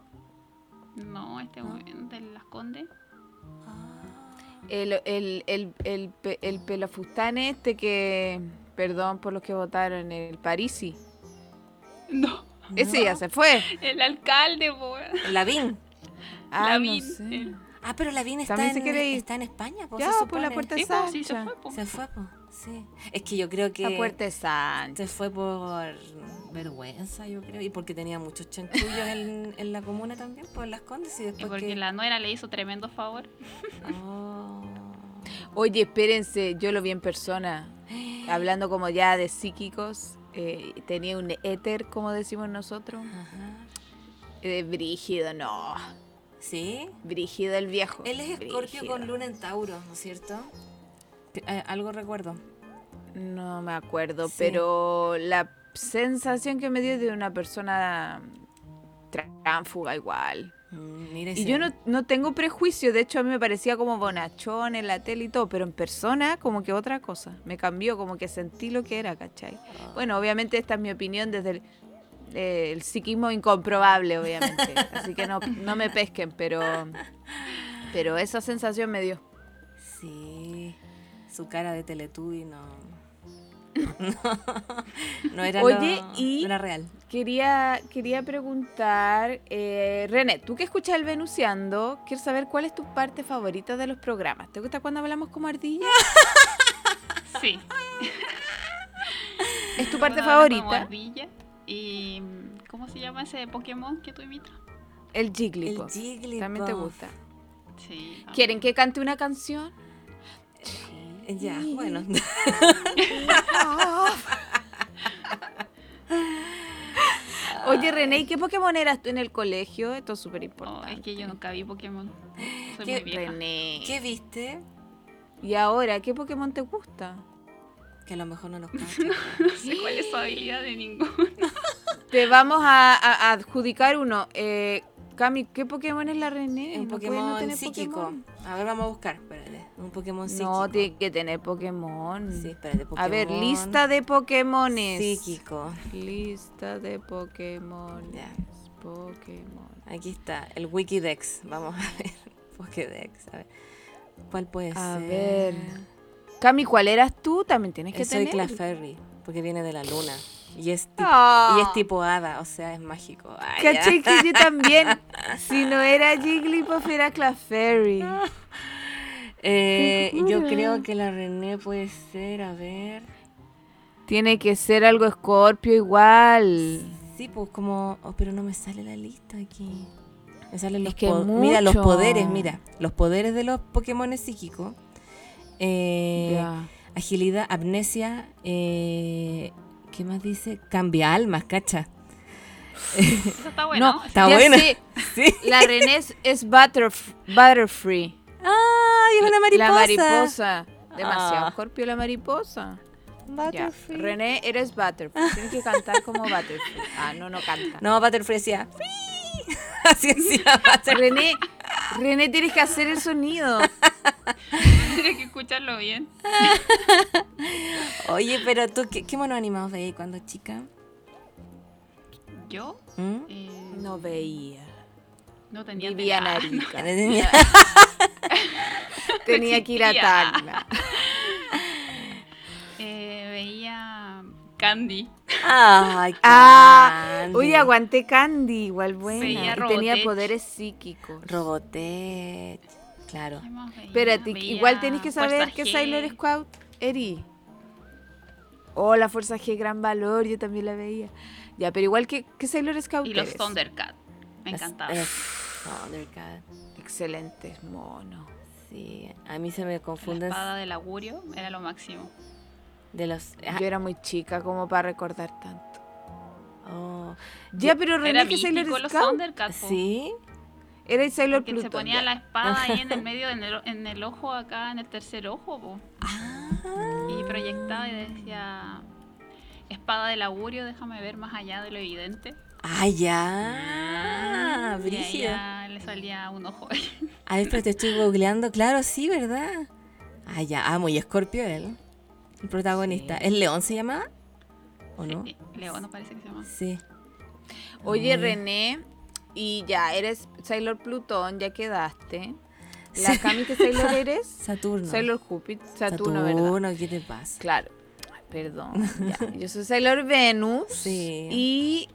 No, este weón de las Condes. El, el, el, el, el pelafustán este que, perdón por los que votaron, el Parisi. No, Ese No. ya se fue. el alcalde, po, weón. Lavín. Ah, Lavín, no sé. el- Ah, pero Lavín está, También se en, quiere ir. está en España, pues, Ya, se por la puerta Sí, de po, sí, se fue, po. Se fue, pues. Sí. Es que yo creo que La puerta Sánchez. se fue por vergüenza, yo creo, y porque tenía muchos chanchullos en, en la comuna también, por las condes y Y después porque que... la nuera le hizo tremendo favor. Oh. Oye, espérense, yo lo vi en persona. Hablando como ya de psíquicos. eh, tenía un éter, como decimos nosotros. Ajá. Eh, brígido, no. ¿Sí? Brígido el viejo. Él es escorpio con luna en Tauro, ¿no es cierto? Eh, algo recuerdo. No me acuerdo, Sí. pero la sensación que me dio de una persona tránfuga igual. Mm, Y yo no, no tengo prejuicio, de hecho a mí me parecía como bonachón en la tele y todo, pero en persona como que otra cosa. Me cambió, como que sentí lo que era, ¿cachai? Ah. Bueno, obviamente esta es mi opinión desde el, eh, el psiquismo incomprobable, obviamente. Así que no, no me pesquen, pero, pero esa sensación me dio. Sí, su cara de Teletubby no... no, no era Oye, lo- y- no era real. Quería, quería preguntar, eh, René, tú que escuchas el Venuciando, quiero saber cuál es tu parte favorita de los programas. ¿Te gusta cuando hablamos como ardilla? Sí. ¿Es tu parte hablan como favorita? ardilla. Y. ¿Cómo se llama ese Pokémon que tú imitas? El El Jigglypuff. Jigglypuff. También te gusta. Sí. ¿Quieren que cante una canción? Ya, bueno. Oye, René, ¿y qué Pokémon eras tú en el colegio? Esto es súper Oh, importante. es que yo nunca vi Pokémon. Soy ¿Qué- muy vieja. René. ¿Qué viste? ¿Y ahora qué Pokémon te gusta? Que a lo mejor no nos cacha. No sé cuál es su habilidad de ninguno. Te vamos a, a- a adjudicar uno. Eh, Cami, ¿qué Pokémon es la René? Un ¿No puede Pokémon no tener psíquico. Pokémon? A ver, vamos a buscar. Espérate. Un Pokémon psíquico. No, tiene que tener Pokémon. Sí, espérate. Pokémon A ver, lista de Pokémones. Psíquico. Lista de Pokémon. Ya. Pokémon. Aquí está, el Wikidex. Vamos a ver. Pokédex. A ver. ¿Cuál puede A ser? ver. Cami, ¿cuál eras tú? También tienes que Soy tener. Clefairy, porque viene de la luna. Y es, Ah. y es tipo hada, o sea, es mágico. Ay, Caché que yo también. Si no era Jigglypuff, era Clefairy. Eh, yo creo que la René puede ser, a ver. Tiene que ser algo escorpio igual. Sí, pues como. oh, pero no me sale la lista aquí. Me salen los Es que Mira, los poderes, mira. Los poderes de los Pokémon psíquicos. Eh. Agilidad, amnesia. Eh, ¿Qué más dice? Cambia almas, cacha. Eso está bueno. no, Está sé, Sí. La René es, es butterf- Butterfree. ¡Ay, es una mariposa! La mariposa. Demasiado Ah. escorpio la mariposa. Ya. Butterfree. René, eres Butterfree. Tienes que cantar como Butterfree. Ah, no, no canta. No, Butterfree decía. Así decía Butterfree. René, René, tienes que hacer el sonido. Tienes que escucharlo bien. Oye, pero tú, ¿qué, qué monos animados veías cuando chica? Yo ¿Mm? eh, No veía. no tenía Vivía en tele- Arica. Tenía- Tenía que ir a. Tacna. Eh, veía Candy. Ay, Ah, Candy. Oye, aguanté Candy, igual buena. Veía y tenía poderes psíquicos. Robotech. Claro. Espérate, igual tenés que saber que. Sailor Scout eri. Oh, la Fuerza G, gran valor, yo también la veía. Ya, pero igual que, que Sailor Scout Y los eres? Thundercat. Me encantaba. las Thundercat. Excelentes, mono. Sí, a mí se me La confunden espada del augurio era lo máximo. de los... ah, Yo era muy chica como para recordar tanto. oh. Ya, pero Era René que Sailor los Scout. Thundercat. po. ¿Sí? Era el Sailor se ponía ya. la espada ahí en el medio, en el, en el ojo acá, en el tercer ojo, po. Ah. y proyectaba y decía, espada del augurio, déjame ver más allá de lo evidente. Ah, ya. y ahí Brígido. ya le salía un ojo. A ver, pero te estoy googleando. Claro, sí, ¿verdad? Ah, ya. Ah, muy escorpio él. El protagonista. Sí. ¿El león se llama? ¿O no? Sí, León no parece que se llama. Sí. Oye, Mm. René, y ya, eres Sailor Plutón, ya quedaste. La. Cami, ¿qué Sailor eres? Saturno. Sailor Júpiter, Saturno, ¿verdad? Saturno, ¿qué te pasa? Claro. Ay, Perdón. ya. Yo soy Sailor Venus. Sí. Y,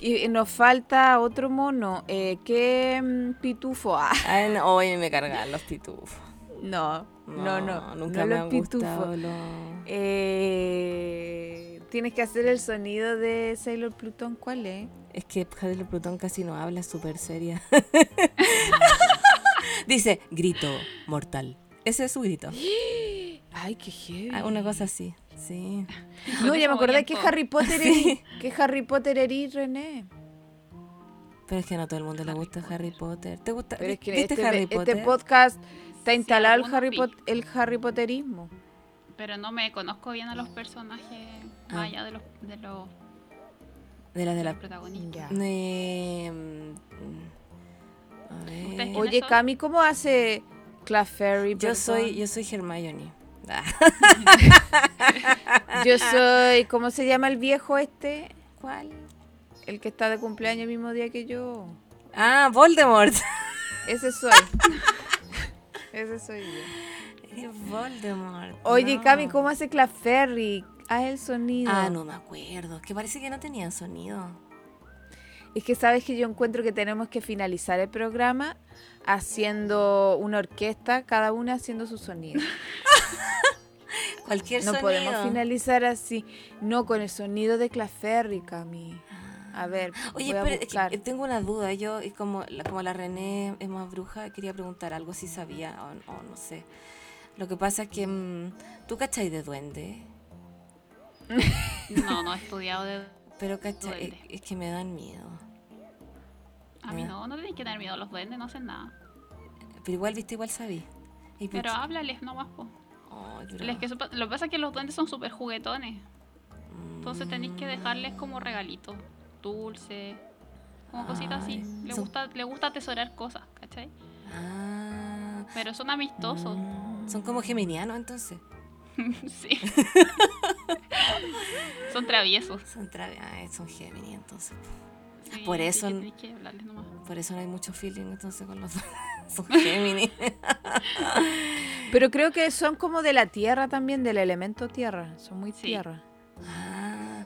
y nos falta otro mono. Eh, ¿Qué mm, pitufo? Ah, Ay, no, oye, me cargan los pitufos. No, no, no. Nunca no me los han gustado los... Eh, tienes que hacer el sonido de Sailor Plutón. ¿Cuál es? Es que Sailor Plutón casi no habla, súper seria. Dice, grito mortal. Ese es su grito. Ay, qué heavy. Ah, Una cosa así, sí. No, ya me acordé que. Harry Potter Sí. es, que Harry Potter eres René. Pero es que no a todo el mundo le gusta Harry Potter. ¿Te gusta? Pero es que ¿Viste este, Harry este Potter? podcast está Sí, instalado el Harry. Pot- el Harry Potterismo. Pero no me conozco bien a los personajes Ah. más allá de los, de los, de las de la... Eh, mm, a ¿Ustedes ver. quiénes Oye, son? Cami, ¿cómo hace Clefairy? Yo soy, yo soy Hermione. Ah. Yo soy, ¿cómo se llama el viejo este? ¿Cuál? El que está de cumpleaños el mismo día que yo. Ah, Voldemort. Ese soy. Ese soy yo. Voldemort. Oye, no. Cami, ¿cómo hace Clefairy? Haz el sonido. Ah, no me acuerdo. Es que parece que no tenían sonido. Es que sabes que yo encuentro que tenemos que finalizar el programa haciendo una orquesta, cada una haciendo su sonido. Cualquier No sonido. podemos finalizar así, no con el sonido de Claferri, Cami. A ver, Oye, voy a pero es que, tengo una duda. Yo, como la, como la René es más bruja, quería preguntar algo si sabía o, o no sé. Lo que pasa es que mm, tú cachai de duende, No, no he estudiado de... pero cachai, es, que me dan miedo. A mí no, no tenéis que tener miedo los duendes, no hacen nada. Pero igual, viste, igual sabí. Y Pero háblales nomás, po. Les que supa- lo que pasa es que los duendes son súper juguetones. Entonces tenéis que dejarles como regalitos. Dulce. Como cositas así. Le son- gusta, le gusta atesorar cosas, ¿cachai? Ah, Pero son amistosos. mm, son como geminianos entonces. sí. son traviesos. Son, tra- ah, son Gemini entonces. Sí, Por eso que que nomás. Por eso no hay mucho feeling entonces con los son Gemini. Pero creo que son como de la tierra también, del elemento tierra. Son muy Sí. tierra. Ah,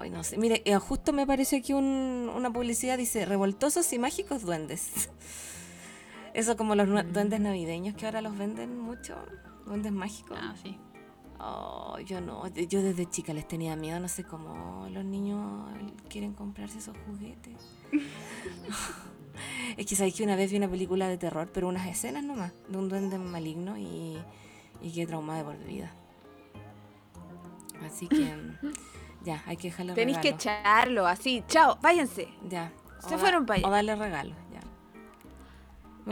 ay, no sé. Mire, eh, justo me aparece aquí un- una publicidad, dice revoltosos y mágicos duendes. Eso como los duendes navideños que ahora los venden mucho. Duendes mágicos. Ah, sí. Oh, yo no. Yo desde chica les tenía miedo. No sé cómo los niños quieren comprarse esos juguetes. es que sabéis que una vez vi una película de terror, pero unas escenas nomás, de un duende maligno y, y quedé traumada de por vida. Así que ya, hay que dejarle Tenéis que echarlo así. Chao, váyanse. Ya. Se fueron pa' allá. O darle regalo,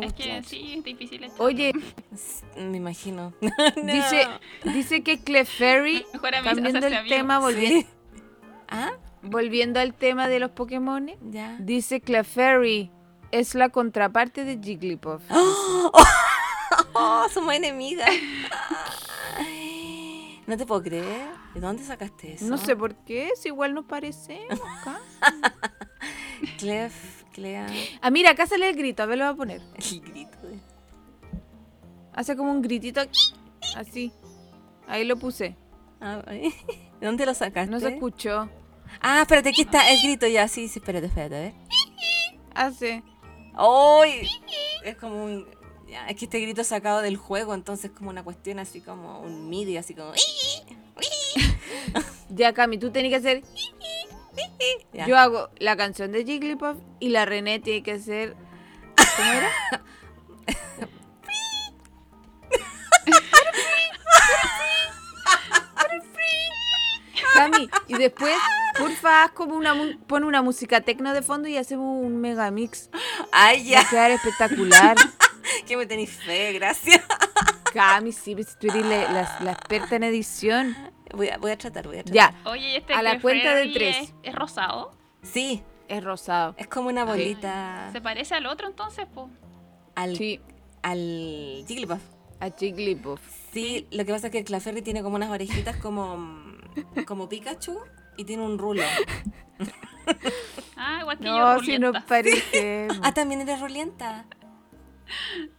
Es que sí, es difícil. echar. Oye, Me imagino. dice, dice que Clefairy, Mejor a mí cambiando hacerse el amigo. tema, volvi- Sí. ¿Ah? volviendo al tema de los Pokémon, Ya. dice Clefairy es la contraparte de Jigglypuff. ¡Oh! ¡Oh! Somos enemigas. No te puedo creer. ¿De dónde sacaste eso? No sé por qué, si igual nos parecemos. acá. Clef, Ah, mira, acá sale el grito, a ver, lo voy a poner. El grito. de- Hace como un gritito así. Ahí lo puse. Ah. ¿De dónde lo sacaste? No se escuchó. Ah, espérate, aquí está el grito ya. Sí, sí, espérate, espérate, a ver. Hace. ¡Ay! Es como un. ya, es que este grito es sacado del juego, entonces como una cuestión así como un MIDI, así como. Ya, Cami, tú tienes que hacer. Ya. Yo hago la canción de Jigglypuff y la René tiene que hacer. ¿Cómo era? Cami, y después, porfa, haz como una, mu- pon una música tecno de fondo y hacemos un mega mix. ¡Ay, Va a ya! quedar espectacular. Que me tenéis fe, gracias. Cami, sí, pues tú eres la, la- la experta en edición. Voy a, voy a tratar, voy a tratar. Ya, Oye, ¿y este A la cuenta de tres. Es, es rosado. Sí, es rosado. es como una bolita. ¿Se parece al otro entonces, po? Al, Sí, al Jigglypuff. a Jigglypuff. Sí, lo que pasa es que el Claferry tiene como unas orejitas como, mm, como Pikachu y tiene un rulo. Ah, igual que No, yo, si nos parecemos. Ah, también eres rulienta.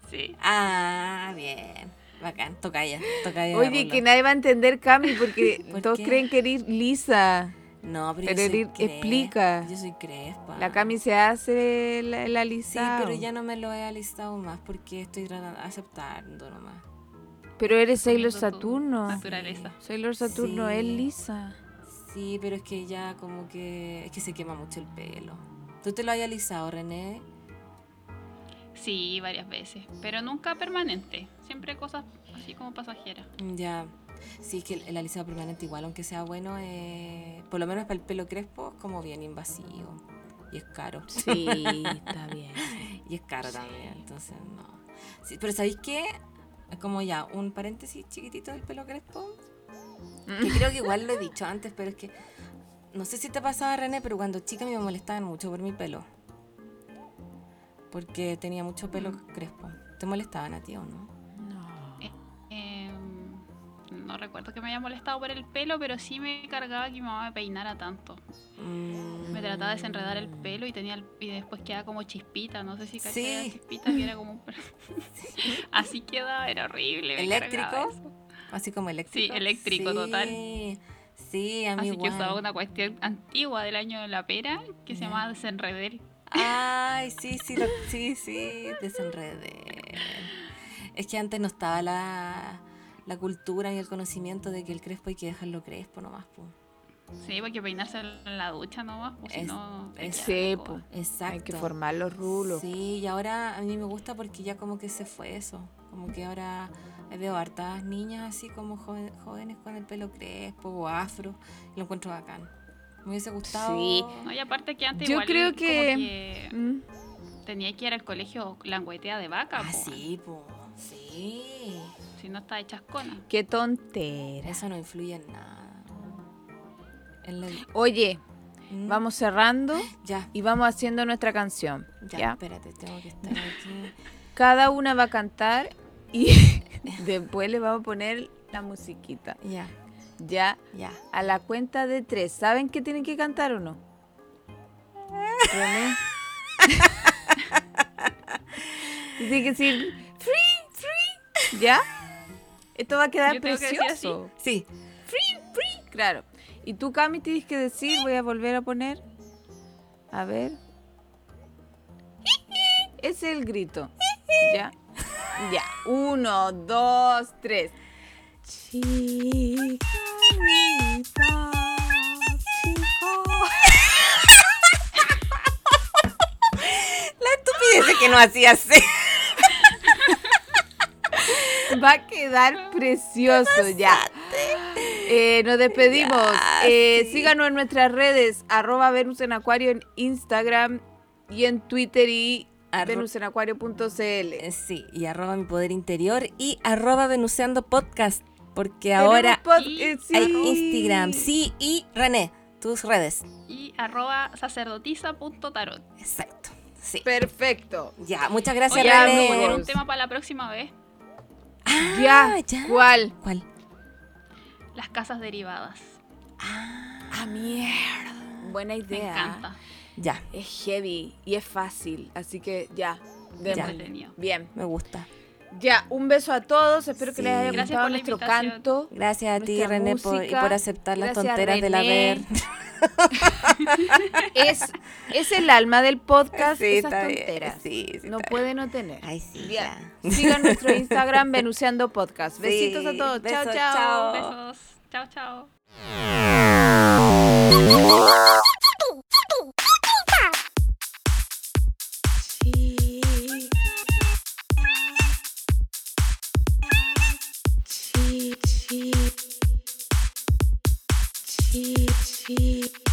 Sí. Ah, bien. Bacán, tocaya, tocaya. Oye, que nadie va a entender Cami porque ¿Por todos qué? creen que eres lisa. No, pero, Pero yo soy crespa. explica. Yo soy crespa. La Cami se hace el, el Sí, alisado. pero ya no me lo he alistado más porque estoy tratando, aceptando nomás. Pero eres Sailor Saturno. Naturaleza. Sailor Saturno Sí. es lisa. Sí, pero es que ya como que es que se quema mucho el pelo. ¿Tú te lo has alisado, René? Sí, varias veces. Pero nunca permanente. Siempre cosas así como pasajeras. Ya. Sí, es que el, el alisado permanente igual, aunque sea bueno, eh, por lo menos para el pelo crespo, es como bien invasivo. Y es caro. Sí, está bien. Y es caro también, entonces no. Sí, pero ¿sabéis qué? Como ya, un paréntesis chiquitito del pelo crespo. Que creo que igual lo he dicho antes, pero es que no sé si te pasaba, René, pero cuando chica me molestaban mucho por mi pelo. Porque tenía mucho pelo crespo. ¿Te molestaban a ti o? No. No recuerdo que me haya molestado por el pelo, pero sí me cargaba que mi mamá me peinara tanto. Mm. Me trataba de desenredar el pelo y tenía el- y después quedaba como chispita, no sé si caché Sí. la chispita que era como un- así quedaba, era horrible. ¿Eléctrico? Así como eléctrico. eléctrico, total. Sí, a mí Así que usaba una cuestión antigua del año de la pera que se Ya. llamaba desenredel. Ay, sí, sí, lo- sí, sí, desenredé. Es que antes no estaba la, la cultura ni el conocimiento de que el crespo hay que dejarlo crespo nomás, po. Sí, porque peinarse en la ducha nomás, pues si Es- no. Sí, coba. Exacto. Hay que formar los rulos. Sí, y ahora a mí me gusta porque ya como que se fue eso. Como que ahora veo hartas niñas así como joven- jóvenes con el pelo crespo o afro. Y lo encuentro bacán. Me hubiese gustado. Sí. No, y aparte que antes Yo igual creo que- que Mm. tenía que ir al colegio languetea de vaca, Ah, po. sí, po. Sí. Si no está de chascona. Qué tontera. Eso no influye en nada. En la- Oye, ¿Mm? vamos cerrando Ya, y vamos haciendo nuestra canción. ya, ¿ya? espérate, tengo que estar aquí. Cada una va a cantar y después le vamos a poner la musiquita. Ya, Ya, ya. a la cuenta de tres. ¿Saben qué tienen que cantar o no? René. Tiene que decir free, free. ¿Ya? Esto va a quedar Yo que precioso. Sí, Claro. Y tú, Cami, tienes que decir, voy a volver a poner. A ver. Ese es el grito. ¿Ya? Ya. Uno, dos, tres. Chica, la estupidez que no hacía así. Va a quedar precioso ya. Eh, nos despedimos. Eh, sí. Síganos en nuestras redes, arroba Venus en Acuario en Instagram y en Twitter y venusenacuario.cl. Eh, Sí, y arroba mi poder interior y arroba venuseando podcast. Porque ahora pod- y eh, sí. hay Instagram. Sí, y René, tus redes. Y arroba sacerdotisa.tarot. Exacto. Sí. Perfecto. Ya, muchas gracias, Oye, Ya, ¿vamos a René. un tema para la próxima vez. Ya. ya. ¿Cuál? ¿Cuál? Las casas derivadas. Ah, mierda. Buena Me idea. encanta. Ya, Es heavy y es fácil. Así que ya. démosle. Bien. me gusta. Ya, un beso a todos. Espero que les haya Gracias gustado nuestro invitación. canto. Gracias a ti, René, por, y por aceptar las tonteras del haber. Es, es el alma del podcast, Sí, esas tonteras. Sí, sí, no puede no tener. Ay, sí. Sigan nuestro Instagram, Venuseando Podcast. Sí, Besitos a todos. chao. chao. Besos. Chao, chao. beat, beat.